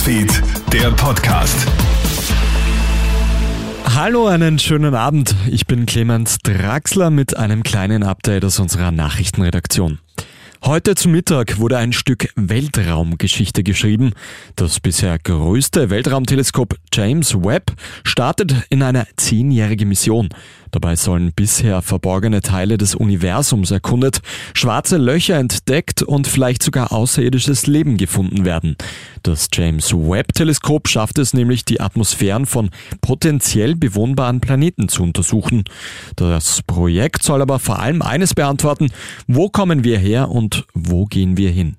Newsfeed, der Podcast. Hallo, einen schönen Abend. Ich bin Clemens Draxler mit einem kleinen Update aus unserer Nachrichtenredaktion. Heute zu Mittag wurde ein Stück Weltraumgeschichte geschrieben. Das bisher größte Weltraumteleskop James Webb startet in eine zehnjährige Mission. Dabei sollen bisher verborgene Teile des Universums erkundet, schwarze Löcher entdeckt und vielleicht sogar außerirdisches Leben gefunden werden. Das James Webb Teleskop schafft es nämlich, die Atmosphären von potenziell bewohnbaren Planeten zu untersuchen. Das Projekt soll aber vor allem eines beantworten, wo kommen wir her und wo gehen wir hin?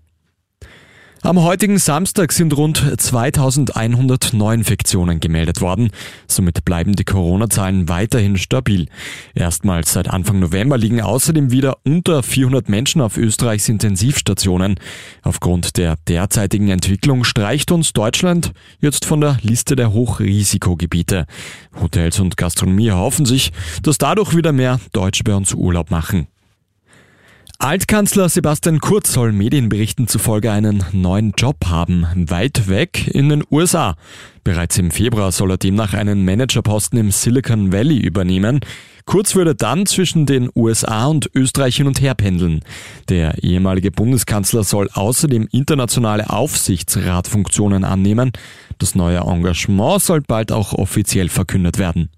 Am heutigen Samstag sind rund 2100 Neuinfektionen gemeldet worden. Somit bleiben die Corona-Zahlen weiterhin stabil. Erstmals seit Anfang November liegen außerdem wieder unter 400 Menschen auf Österreichs Intensivstationen. Aufgrund der derzeitigen Entwicklung streicht uns Deutschland jetzt von der Liste der Hochrisikogebiete. Hotels und Gastronomie hoffen sich, dass dadurch wieder mehr Deutsche bei uns Urlaub machen. Altkanzler Sebastian Kurz soll Medienberichten zufolge einen neuen Job haben, weit weg in den USA. Bereits im Februar soll er demnach einen Managerposten im Silicon Valley übernehmen. Kurz würde dann zwischen den USA und Österreich hin und her pendeln. Der ehemalige Bundeskanzler soll außerdem internationale Aufsichtsratfunktionen annehmen. Das neue Engagement soll bald auch offiziell verkündet werden.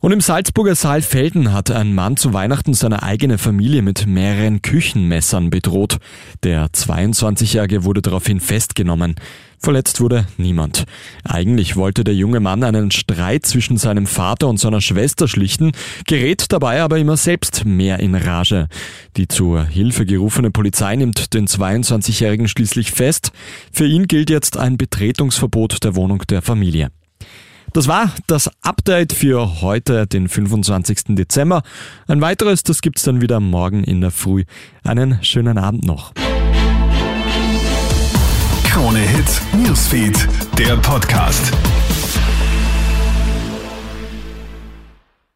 Und im Salzburger Saalfelden hat ein Mann zu Weihnachten seine eigene Familie mit mehreren Küchenmessern bedroht. Der 22-Jährige wurde daraufhin festgenommen. Verletzt wurde niemand. Eigentlich wollte der junge Mann einen Streit zwischen seinem Vater und seiner Schwester schlichten, gerät dabei aber immer selbst mehr in Rage. Die zur Hilfe gerufene Polizei nimmt den 22-Jährigen schließlich fest. Für ihn gilt jetzt ein Betretungsverbot der Wohnung der Familie. Das war das Update für heute, den 25. Dezember. Ein weiteres, das gibt's dann wieder morgen in der Früh. Einen schönen Abend noch. Krone Hits, Newsfeed, der Podcast.